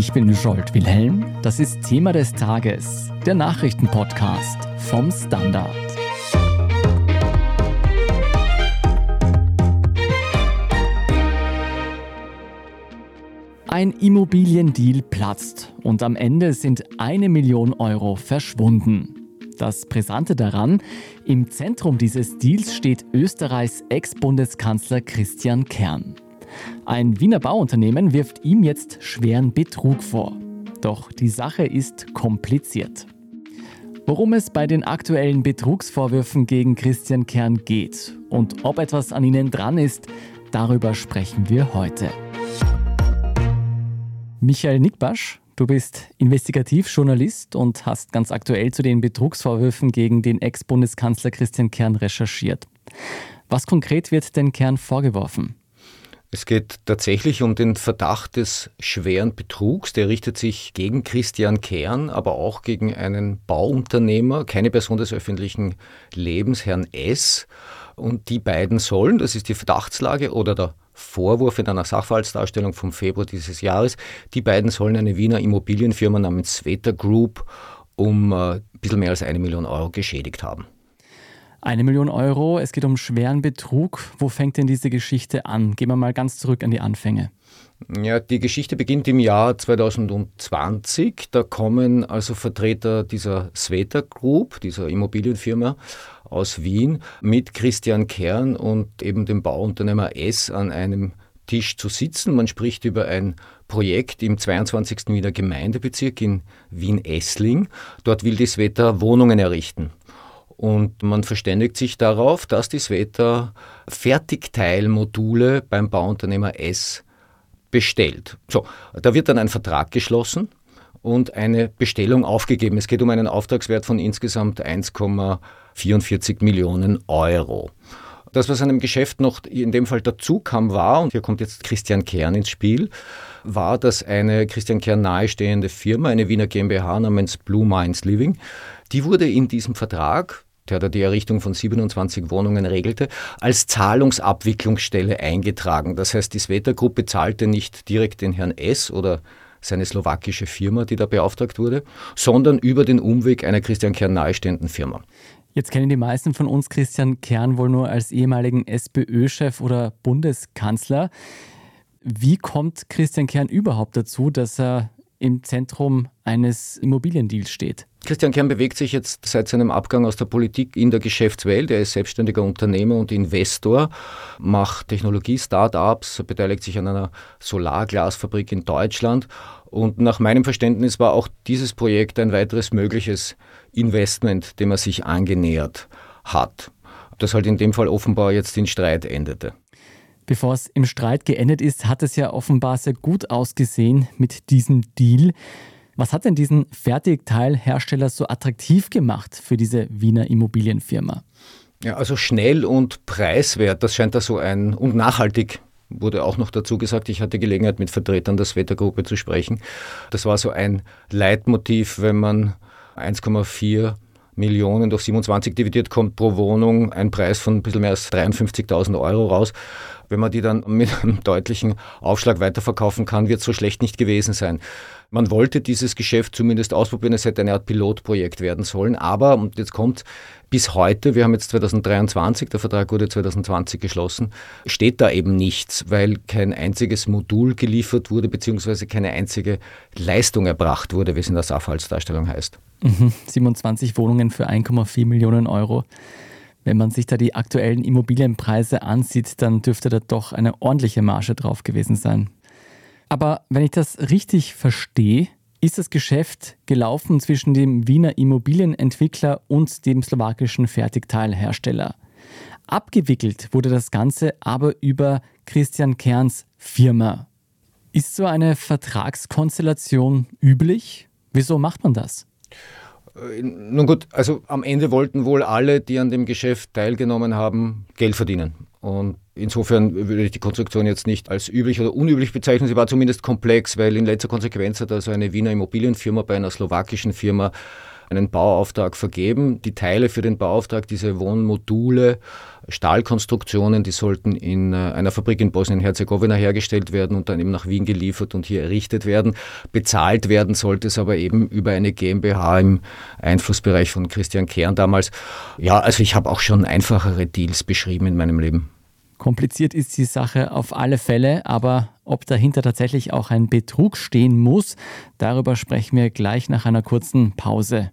Ich bin Scholt Wilhelm. Das ist Thema des Tages, der Nachrichtenpodcast vom Standard. Ein Immobiliendeal platzt und am Ende sind eine Million Euro verschwunden. Das Brisante daran, im Zentrum dieses Deals steht Österreichs Ex-Bundeskanzler Christian Kern. Ein Wiener Bauunternehmen wirft ihm jetzt schweren Betrug vor. Doch die Sache ist kompliziert. Worum es bei den aktuellen Betrugsvorwürfen gegen Christian Kern geht und ob etwas an ihnen dran ist, darüber sprechen wir heute. Michael Nickbasch, du bist Investigativjournalist und hast ganz aktuell zu den Betrugsvorwürfen gegen den Ex-Bundeskanzler Christian Kern recherchiert. Was konkret wird denn Kern vorgeworfen? Es geht tatsächlich um den Verdacht des schweren Betrugs. Der richtet sich gegen Christian Kern, aber auch gegen einen Bauunternehmer, keine Person des öffentlichen Lebens, Herrn S. Und die beiden sollen, das ist die Verdachtslage oder der Vorwurf in einer Sachverhaltsdarstellung vom Februar dieses Jahres, die beiden sollen eine Wiener Immobilienfirma namens Sveta Group um äh, ein bisschen mehr als eine Million Euro geschädigt haben. Eine Million Euro, es geht um schweren Betrug. Wo fängt denn diese Geschichte an? Gehen wir mal ganz zurück an die Anfänge. Ja, die Geschichte beginnt im Jahr 2020. Da kommen also Vertreter dieser Sveta Group, dieser Immobilienfirma aus Wien, mit Christian Kern und eben dem Bauunternehmer S an einem Tisch zu sitzen. Man spricht über ein Projekt im 22. Wiener Gemeindebezirk in Wien-Essling. Dort will die Sveta Wohnungen errichten. Und man verständigt sich darauf, dass die Sveta Fertigteilmodule beim Bauunternehmer S bestellt. So, da wird dann ein Vertrag geschlossen und eine Bestellung aufgegeben. Es geht um einen Auftragswert von insgesamt 1,44 Millionen Euro. Das, was an dem Geschäft noch in dem Fall dazu kam, war, und hier kommt jetzt Christian Kern ins Spiel, war, dass eine Christian Kern nahestehende Firma, eine Wiener GmbH namens Blue Minds Living, die wurde in diesem Vertrag der die Errichtung von 27 Wohnungen regelte, als Zahlungsabwicklungsstelle eingetragen. Das heißt, die Sveta-Gruppe zahlte nicht direkt den Herrn S. oder seine slowakische Firma, die da beauftragt wurde, sondern über den Umweg einer Christian Kern nahestehenden Firma. Jetzt kennen die meisten von uns Christian Kern wohl nur als ehemaligen SPÖ-Chef oder Bundeskanzler. Wie kommt Christian Kern überhaupt dazu, dass er im Zentrum eines Immobiliendeals steht? Christian Kern bewegt sich jetzt seit seinem Abgang aus der Politik in der Geschäftswelt. Er ist selbstständiger Unternehmer und Investor, macht Technologie-Startups, beteiligt sich an einer Solarglasfabrik in Deutschland. Und nach meinem Verständnis war auch dieses Projekt ein weiteres mögliches Investment, dem er sich angenähert hat. Das halt in dem Fall offenbar jetzt in Streit endete. Bevor es im Streit geendet ist, hat es ja offenbar sehr gut ausgesehen mit diesem Deal. Was hat denn diesen Fertigteilhersteller so attraktiv gemacht für diese Wiener Immobilienfirma? Ja, also schnell und preiswert, das scheint da so ein und nachhaltig wurde auch noch dazu gesagt, ich hatte Gelegenheit mit Vertretern der Wettergruppe zu sprechen. Das war so ein Leitmotiv, wenn man 1,4 Millionen durch 27 dividiert, kommt pro Wohnung ein Preis von ein bisschen mehr als 53.000 Euro raus. Wenn man die dann mit einem deutlichen Aufschlag weiterverkaufen kann, wird es so schlecht nicht gewesen sein. Man wollte dieses Geschäft zumindest ausprobieren, es hätte eine Art Pilotprojekt werden sollen, aber, und jetzt kommt, bis heute, wir haben jetzt 2023, der Vertrag wurde 2020 geschlossen, steht da eben nichts, weil kein einziges Modul geliefert wurde, beziehungsweise keine einzige Leistung erbracht wurde, wie es in der Sachverhaltsdarstellung heißt. Mhm, 27 Wohnungen für 1,4 Millionen Euro. Wenn man sich da die aktuellen Immobilienpreise ansieht, dann dürfte da doch eine ordentliche Marge drauf gewesen sein. Aber wenn ich das richtig verstehe, ist das Geschäft gelaufen zwischen dem Wiener Immobilienentwickler und dem slowakischen Fertigteilhersteller. Abgewickelt wurde das Ganze aber über Christian Kerns Firma. Ist so eine Vertragskonstellation üblich? Wieso macht man das? Äh, nun gut, also am Ende wollten wohl alle, die an dem Geschäft teilgenommen haben, Geld verdienen. Und insofern würde ich die Konstruktion jetzt nicht als üblich oder unüblich bezeichnen. Sie war zumindest komplex, weil in letzter Konsequenz hat also eine Wiener Immobilienfirma bei einer slowakischen Firma einen Bauauftrag vergeben. Die Teile für den Bauauftrag, diese Wohnmodule, Stahlkonstruktionen, die sollten in äh, einer Fabrik in Bosnien-Herzegowina hergestellt werden und dann eben nach Wien geliefert und hier errichtet werden. Bezahlt werden sollte es aber eben über eine GmbH im Einflussbereich von Christian Kern damals. Ja, also ich habe auch schon einfachere Deals beschrieben in meinem Leben. Kompliziert ist die Sache auf alle Fälle, aber ob dahinter tatsächlich auch ein Betrug stehen muss, darüber sprechen wir gleich nach einer kurzen Pause.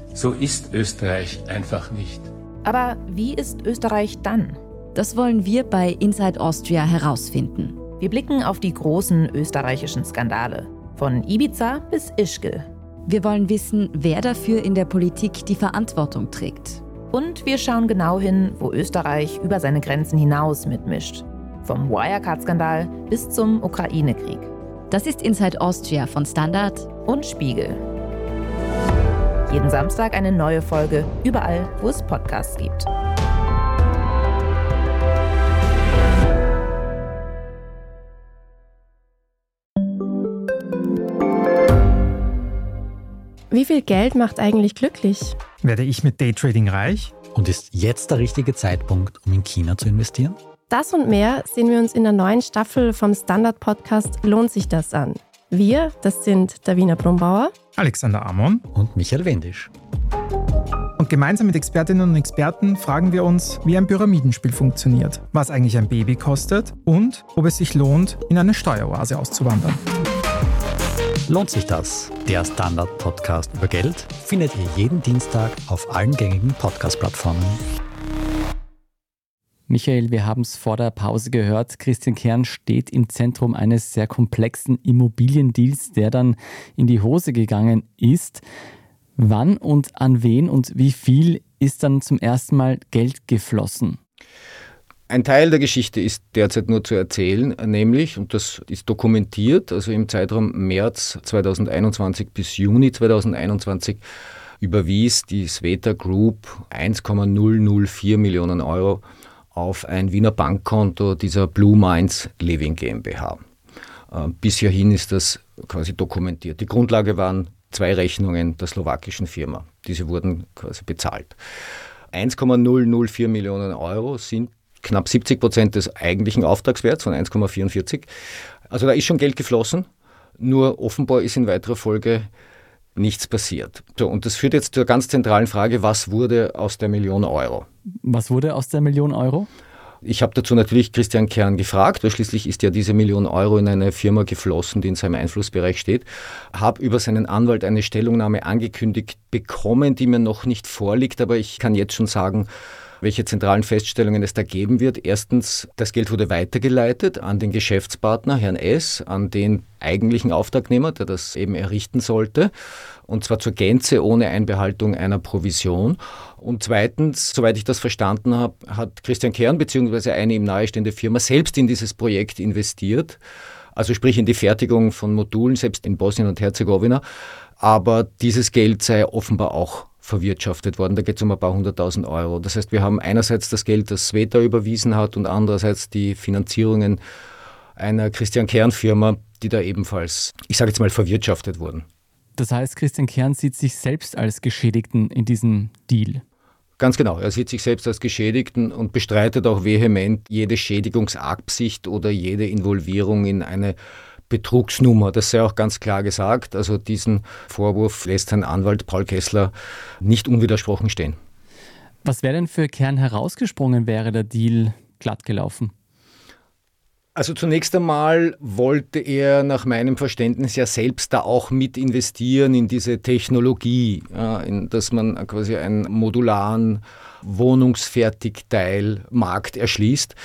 So ist Österreich einfach nicht. Aber wie ist Österreich dann? Das wollen wir bei Inside Austria herausfinden. Wir blicken auf die großen österreichischen Skandale. Von Ibiza bis Ischgl. Wir wollen wissen, wer dafür in der Politik die Verantwortung trägt. Und wir schauen genau hin, wo Österreich über seine Grenzen hinaus mitmischt. Vom Wirecard-Skandal bis zum Ukraine-Krieg. Das ist Inside Austria von Standard und Spiegel. Jeden Samstag eine neue Folge, überall, wo es Podcasts gibt. Wie viel Geld macht eigentlich glücklich? Werde ich mit Daytrading reich? Und ist jetzt der richtige Zeitpunkt, um in China zu investieren? Das und mehr sehen wir uns in der neuen Staffel vom Standard-Podcast Lohnt sich das an? Wir, das sind Davina Brumbauer, Alexander Amon und Michael Wendisch. Und gemeinsam mit Expertinnen und Experten fragen wir uns, wie ein Pyramidenspiel funktioniert, was eigentlich ein Baby kostet und ob es sich lohnt, in eine Steueroase auszuwandern. Lohnt sich das? Der Standard-Podcast über Geld findet ihr jeden Dienstag auf allen gängigen Podcast-Plattformen. Michael, wir haben es vor der Pause gehört. Christian Kern steht im Zentrum eines sehr komplexen Immobiliendeals, der dann in die Hose gegangen ist. Wann und an wen und wie viel ist dann zum ersten Mal Geld geflossen? Ein Teil der Geschichte ist derzeit nur zu erzählen, nämlich, und das ist dokumentiert, also im Zeitraum März 2021 bis Juni 2021 überwies die Sveta Group 1,004 Millionen Euro auf ein Wiener Bankkonto dieser Blue Minds Living GmbH. Äh, bis hierhin ist das quasi dokumentiert. Die Grundlage waren zwei Rechnungen der slowakischen Firma. Diese wurden quasi bezahlt. 1,004 Millionen Euro sind knapp 70 Prozent des eigentlichen Auftragswerts von 1,44. Also da ist schon Geld geflossen, nur offenbar ist in weiterer Folge nichts passiert. So, und das führt jetzt zur ganz zentralen Frage, was wurde aus der Million Euro? Was wurde aus der Million Euro? Ich habe dazu natürlich Christian Kern gefragt, weil schließlich ist ja diese Million Euro in eine Firma geflossen, die in seinem Einflussbereich steht. Habe über seinen Anwalt eine Stellungnahme angekündigt bekommen, die mir noch nicht vorliegt, aber ich kann jetzt schon sagen, welche zentralen Feststellungen es da geben wird. Erstens, das Geld wurde weitergeleitet an den Geschäftspartner, Herrn S., an den eigentlichen Auftragnehmer, der das eben errichten sollte, und zwar zur Gänze ohne Einbehaltung einer Provision. Und zweitens, soweit ich das verstanden habe, hat Christian Kern bzw. eine ihm nahestehende Firma selbst in dieses Projekt investiert, also sprich in die Fertigung von Modulen, selbst in Bosnien und Herzegowina. Aber dieses Geld sei offenbar auch verwirtschaftet worden. Da geht es um ein paar hunderttausend Euro. Das heißt, wir haben einerseits das Geld, das Sveta überwiesen hat und andererseits die Finanzierungen einer Christian Kern Firma, die da ebenfalls, ich sage jetzt mal, verwirtschaftet wurden. Das heißt, Christian Kern sieht sich selbst als Geschädigten in diesem Deal. Ganz genau, er sieht sich selbst als Geschädigten und bestreitet auch vehement jede Schädigungsabsicht oder jede Involvierung in eine Betrugsnummer. Das sei auch ganz klar gesagt. Also diesen Vorwurf lässt sein Anwalt Paul Kessler nicht unwidersprochen stehen. Was wäre denn für Kern herausgesprungen, wäre der Deal glatt gelaufen? Also zunächst einmal wollte er nach meinem Verständnis ja selbst da auch mit investieren in diese Technologie, in, dass man quasi einen modularen Wohnungsfertigteilmarkt erschließt.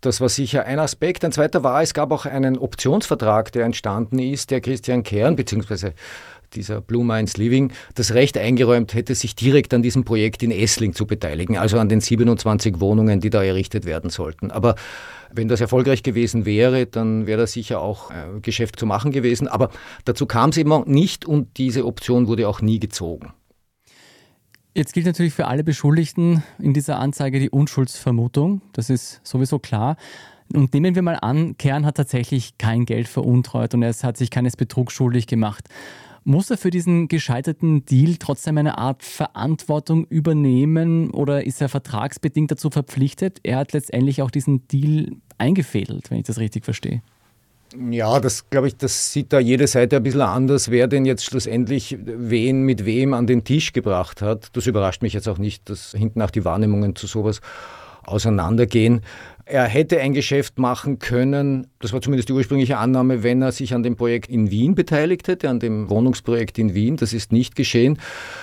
Das war sicher ein Aspekt. Ein zweiter war, es gab auch einen Optionsvertrag, der entstanden ist, der Christian Kern bzw. dieser Blue Minds Living, das Recht eingeräumt hätte, sich direkt an diesem Projekt in Essling zu beteiligen, also an den 27 Wohnungen, die da errichtet werden sollten. Aber wenn das erfolgreich gewesen wäre, dann wäre das sicher auch äh, Geschäft zu machen gewesen. Aber dazu kam es eben nicht und diese Option wurde auch nie gezogen. Jetzt gilt natürlich für alle Beschuldigten in dieser Anzeige die Unschuldsvermutung. Das ist sowieso klar. Und nehmen wir mal an, Kern hat tatsächlich kein Geld veruntreut und er hat sich keines Betrugs schuldig gemacht. Muss er für diesen gescheiterten Deal trotzdem eine Art Verantwortung übernehmen oder ist er vertragsbedingt dazu verpflichtet? Er hat letztendlich auch diesen Deal eingefädelt, wenn ich das richtig verstehe. Ja, das glaube ich, das sieht da jede Seite ein bisschen anders, wer denn jetzt schlussendlich wen mit wem an den Tisch gebracht hat. Das überrascht mich jetzt auch nicht, dass hinten auch die Wahrnehmungen zu sowas auseinandergehen. Er hätte ein Geschäft machen können, das war zumindest die ursprüngliche Annahme, wenn er sich an dem Projekt in Wien beteiligt hätte, an dem Wohnungsprojekt in Wien. Das ist nicht geschehen.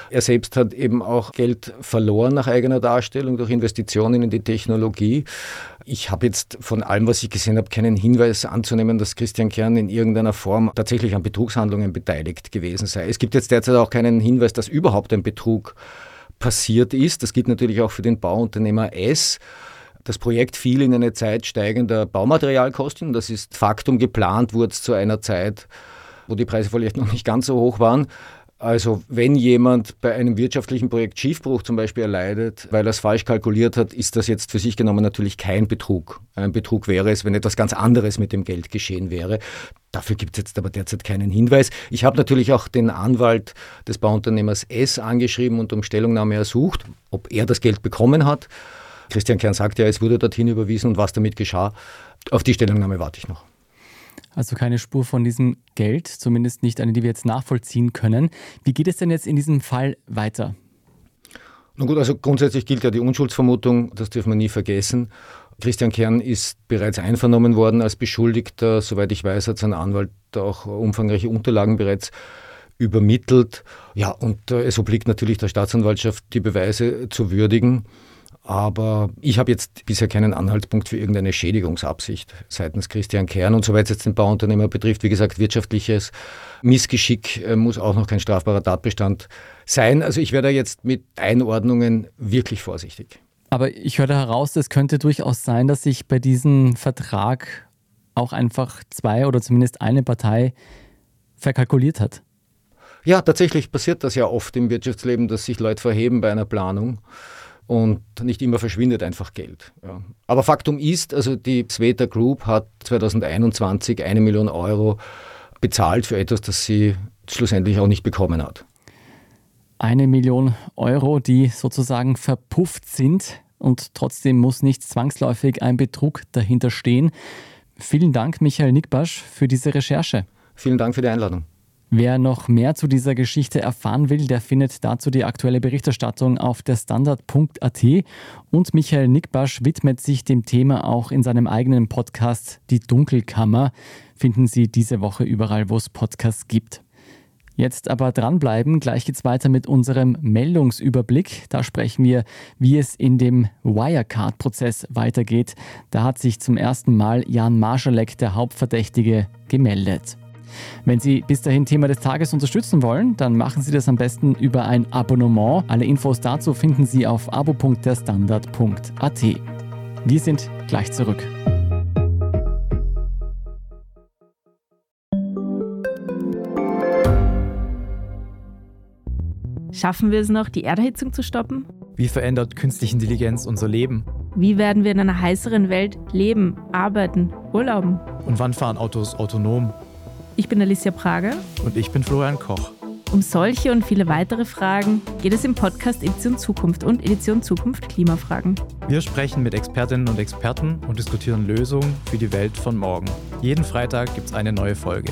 Er selbst hat eben auch Geld verloren nach eigener Darstellung durch Investitionen in die Technologie. Ich habe jetzt von allem, was ich gesehen habe, keinen Hinweis anzunehmen, dass Christian Kern in irgendeiner Form tatsächlich an Betrugshandlungen beteiligt gewesen sei. Es gibt jetzt derzeit auch keinen Hinweis, dass überhaupt ein Betrug passiert ist. Das gilt natürlich auch für den Bauunternehmer S. Das Projekt fiel in eine Zeit steigender Baumaterialkosten. Das ist Faktum. Geplant wurde es zu einer Zeit, wo die Preise vielleicht noch nicht ganz so hoch waren. Also wenn jemand bei einem wirtschaftlichen Projekt Schiefbruch zum Beispiel erleidet, weil er es falsch kalkuliert hat, ist das jetzt für sich genommen natürlich kein Betrug. Ein Betrug wäre es, wenn etwas ganz anderes mit dem Geld geschehen wäre. Dafür gibt es jetzt aber derzeit keinen Hinweis. Ich habe natürlich auch den Anwalt des Bauunternehmers S angeschrieben und um Stellungnahme ersucht, ob er das Geld bekommen hat. Christian Kern sagt ja, es wurde dorthin überwiesen und was damit geschah, auf die Stellungnahme warte ich noch. Also keine Spur von diesem Geld, zumindest nicht eine, die wir jetzt nachvollziehen können. Wie geht es denn jetzt in diesem Fall weiter? Na gut, also grundsätzlich gilt ja die Unschuldsvermutung, das dürfen wir nie vergessen. Christian Kern ist bereits einvernommen worden als Beschuldigter. Soweit ich weiß, hat sein Anwalt auch umfangreiche Unterlagen bereits übermittelt. Ja, und äh, es obliegt natürlich der Staatsanwaltschaft, die Beweise zu würdigen. Aber ich habe jetzt bisher keinen Anhaltspunkt für irgendeine Schädigungsabsicht seitens Christian Kern. Und soweit es jetzt den Bauunternehmer betrifft, wie gesagt, wirtschaftliches Missgeschick äh, muss auch noch kein strafbarer Tatbestand sein. Also ich werde jetzt mit Einordnungen wirklich vorsichtig. Aber ich höre heraus, es könnte durchaus sein, dass sich bei diesem Vertrag auch einfach zwei oder zumindest eine Partei verkalkuliert hat. Ja, tatsächlich passiert das ja oft im Wirtschaftsleben, dass sich Leute verheben bei einer Planung und nicht immer verschwindet einfach Geld. Ja. Aber Faktum ist, also die Sveta Group hat 2021 eine Million Euro bezahlt für etwas, das sie schlussendlich auch nicht bekommen hat. Eine Million Euro, die sozusagen verpufft sind und trotzdem muss nicht zwangsläufig ein Betrug dahinter stehen. Vielen Dank, Michael Nickbasch, für diese Recherche. Vielen Dank für die Einladung. Wer noch mehr zu dieser Geschichte erfahren will, der findet dazu die aktuelle Berichterstattung auf der Standard.at. Und Michael Nickbasch widmet sich dem Thema auch in seinem eigenen Podcast Die Dunkelkammer. Finden Sie diese Woche überall, wo es Podcasts gibt. Jetzt aber dranbleiben, gleich geht's weiter mit unserem Meldungsüberblick. Da sprechen wir, wie es in dem Wirecard-Prozess weitergeht. Da hat sich zum ersten Mal Jan Marschalek, der Hauptverdächtige, gemeldet. Wenn Sie bis dahin Thema des Tages unterstützen wollen, dann machen Sie das am besten über ein Abonnement. Alle Infos dazu finden Sie auf abo.derstandard.at. Wir sind gleich zurück. Schaffen wir es noch, die Erderhitzung zu stoppen? Wie verändert künstliche Intelligenz unser Leben? Wie werden wir in einer heißeren Welt leben, arbeiten, urlauben? Und wann fahren Autos autonom? Ich bin Alicia Prager. Und ich bin Florian Koch. Um solche und viele weitere Fragen geht es im Podcast Edition Zukunft und Edition Zukunft Klimafragen. Wir sprechen mit Expertinnen und Experten und diskutieren Lösungen für die Welt von morgen. Jeden Freitag gibt es eine neue Folge.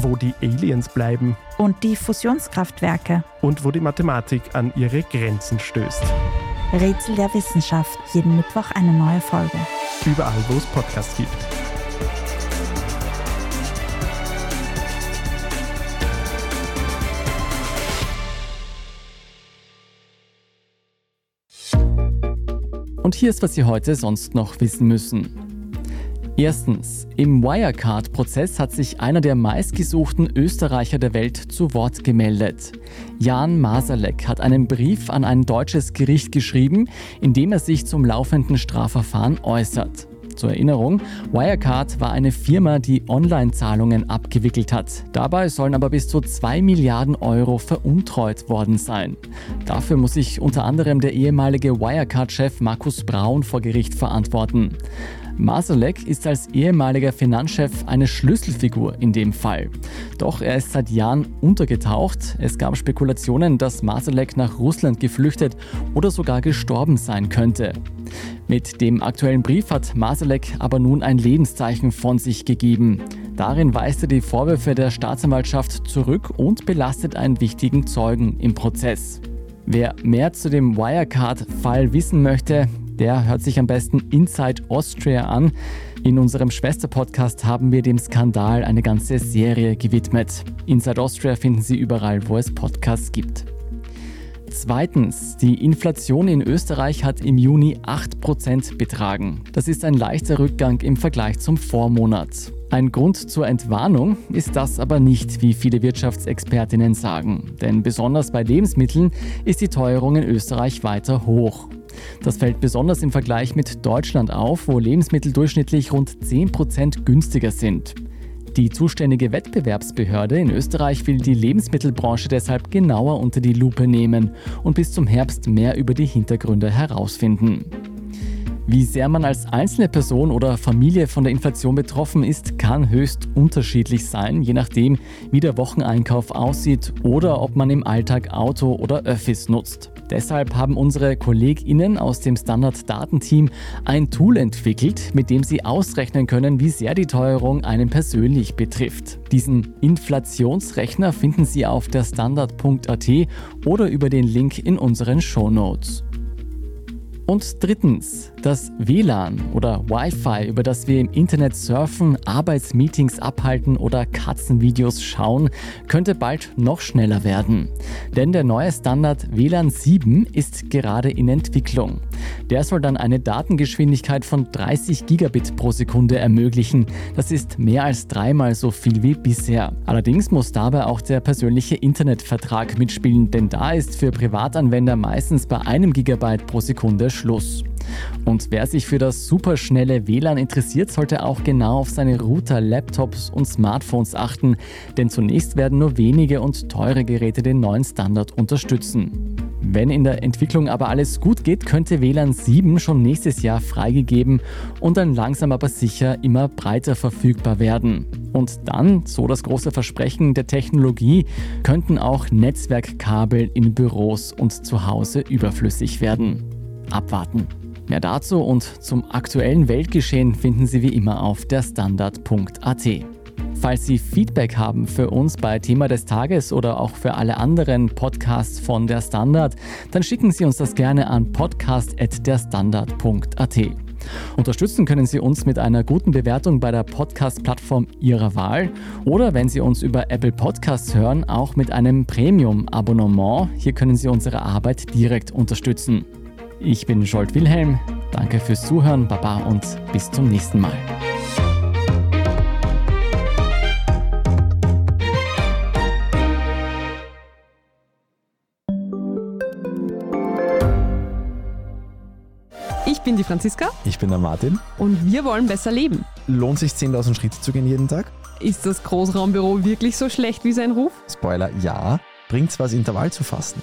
Wo die Aliens bleiben. Und die Fusionskraftwerke. Und wo die Mathematik an ihre Grenzen stößt. Rätsel der Wissenschaft. Jeden Mittwoch eine neue Folge. Überall, wo es Podcasts gibt. Und hier ist, was Sie heute sonst noch wissen müssen. Erstens, im Wirecard-Prozess hat sich einer der meistgesuchten Österreicher der Welt zu Wort gemeldet. Jan Masalek hat einen Brief an ein deutsches Gericht geschrieben, in dem er sich zum laufenden Strafverfahren äußert. Zur Erinnerung, Wirecard war eine Firma, die Online-Zahlungen abgewickelt hat. Dabei sollen aber bis zu 2 Milliarden Euro veruntreut worden sein. Dafür muss sich unter anderem der ehemalige Wirecard-Chef Markus Braun vor Gericht verantworten. Masalek ist als ehemaliger Finanzchef eine Schlüsselfigur in dem Fall. Doch er ist seit Jahren untergetaucht. Es gab Spekulationen, dass Masalek nach Russland geflüchtet oder sogar gestorben sein könnte. Mit dem aktuellen Brief hat Masalek aber nun ein Lebenszeichen von sich gegeben. Darin weist er die Vorwürfe der Staatsanwaltschaft zurück und belastet einen wichtigen Zeugen im Prozess. Wer mehr zu dem Wirecard-Fall wissen möchte, der hört sich am besten Inside Austria an. In unserem Schwesterpodcast haben wir dem Skandal eine ganze Serie gewidmet. Inside Austria finden Sie überall, wo es Podcasts gibt. Zweitens, die Inflation in Österreich hat im Juni 8% betragen. Das ist ein leichter Rückgang im Vergleich zum Vormonat. Ein Grund zur Entwarnung ist das aber nicht, wie viele Wirtschaftsexpertinnen sagen. Denn besonders bei Lebensmitteln ist die Teuerung in Österreich weiter hoch. Das fällt besonders im Vergleich mit Deutschland auf, wo Lebensmittel durchschnittlich rund 10% günstiger sind. Die zuständige Wettbewerbsbehörde in Österreich will die Lebensmittelbranche deshalb genauer unter die Lupe nehmen und bis zum Herbst mehr über die Hintergründe herausfinden. Wie sehr man als einzelne Person oder Familie von der Inflation betroffen ist, kann höchst unterschiedlich sein, je nachdem, wie der Wocheneinkauf aussieht oder ob man im Alltag Auto oder Öffis nutzt. Deshalb haben unsere KollegInnen aus dem Standard-Datenteam ein Tool entwickelt, mit dem sie ausrechnen können, wie sehr die Teuerung einen persönlich betrifft. Diesen Inflationsrechner finden Sie auf der Standard.at oder über den Link in unseren Shownotes. Und drittens, das WLAN oder Wi-Fi, über das wir im Internet surfen, Arbeitsmeetings abhalten oder Katzenvideos schauen, könnte bald noch schneller werden. Denn der neue Standard WLAN 7 ist gerade in Entwicklung. Der soll dann eine Datengeschwindigkeit von 30 Gigabit pro Sekunde ermöglichen. Das ist mehr als dreimal so viel wie bisher. Allerdings muss dabei auch der persönliche Internetvertrag mitspielen, denn da ist für Privatanwender meistens bei einem Gigabyte pro Sekunde Schluss. Und wer sich für das superschnelle WLAN interessiert, sollte auch genau auf seine Router, Laptops und Smartphones achten, denn zunächst werden nur wenige und teure Geräte den neuen Standard unterstützen. Wenn in der Entwicklung aber alles gut geht, könnte WLAN 7 schon nächstes Jahr freigegeben und dann langsam aber sicher immer breiter verfügbar werden. Und dann, so das große Versprechen der Technologie, könnten auch Netzwerkkabel in Büros und zu Hause überflüssig werden. Abwarten. Mehr dazu und zum aktuellen Weltgeschehen finden Sie wie immer auf der Standard.at. Falls Sie Feedback haben für uns bei Thema des Tages oder auch für alle anderen Podcasts von der Standard, dann schicken Sie uns das gerne an podcast.derstandard.at. Unterstützen können Sie uns mit einer guten Bewertung bei der Podcast-Plattform Ihrer Wahl oder wenn Sie uns über Apple Podcasts hören, auch mit einem Premium-Abonnement. Hier können Sie unsere Arbeit direkt unterstützen. Ich bin Scholt Wilhelm. Danke fürs Zuhören, Baba und bis zum nächsten Mal. Ich bin die Franziska. Ich bin der Martin. Und wir wollen besser leben. Lohnt sich 10.000 Schritte zu gehen jeden Tag? Ist das Großraumbüro wirklich so schlecht wie sein Ruf? Spoiler, ja. Bringt's was, Intervall zu fassen?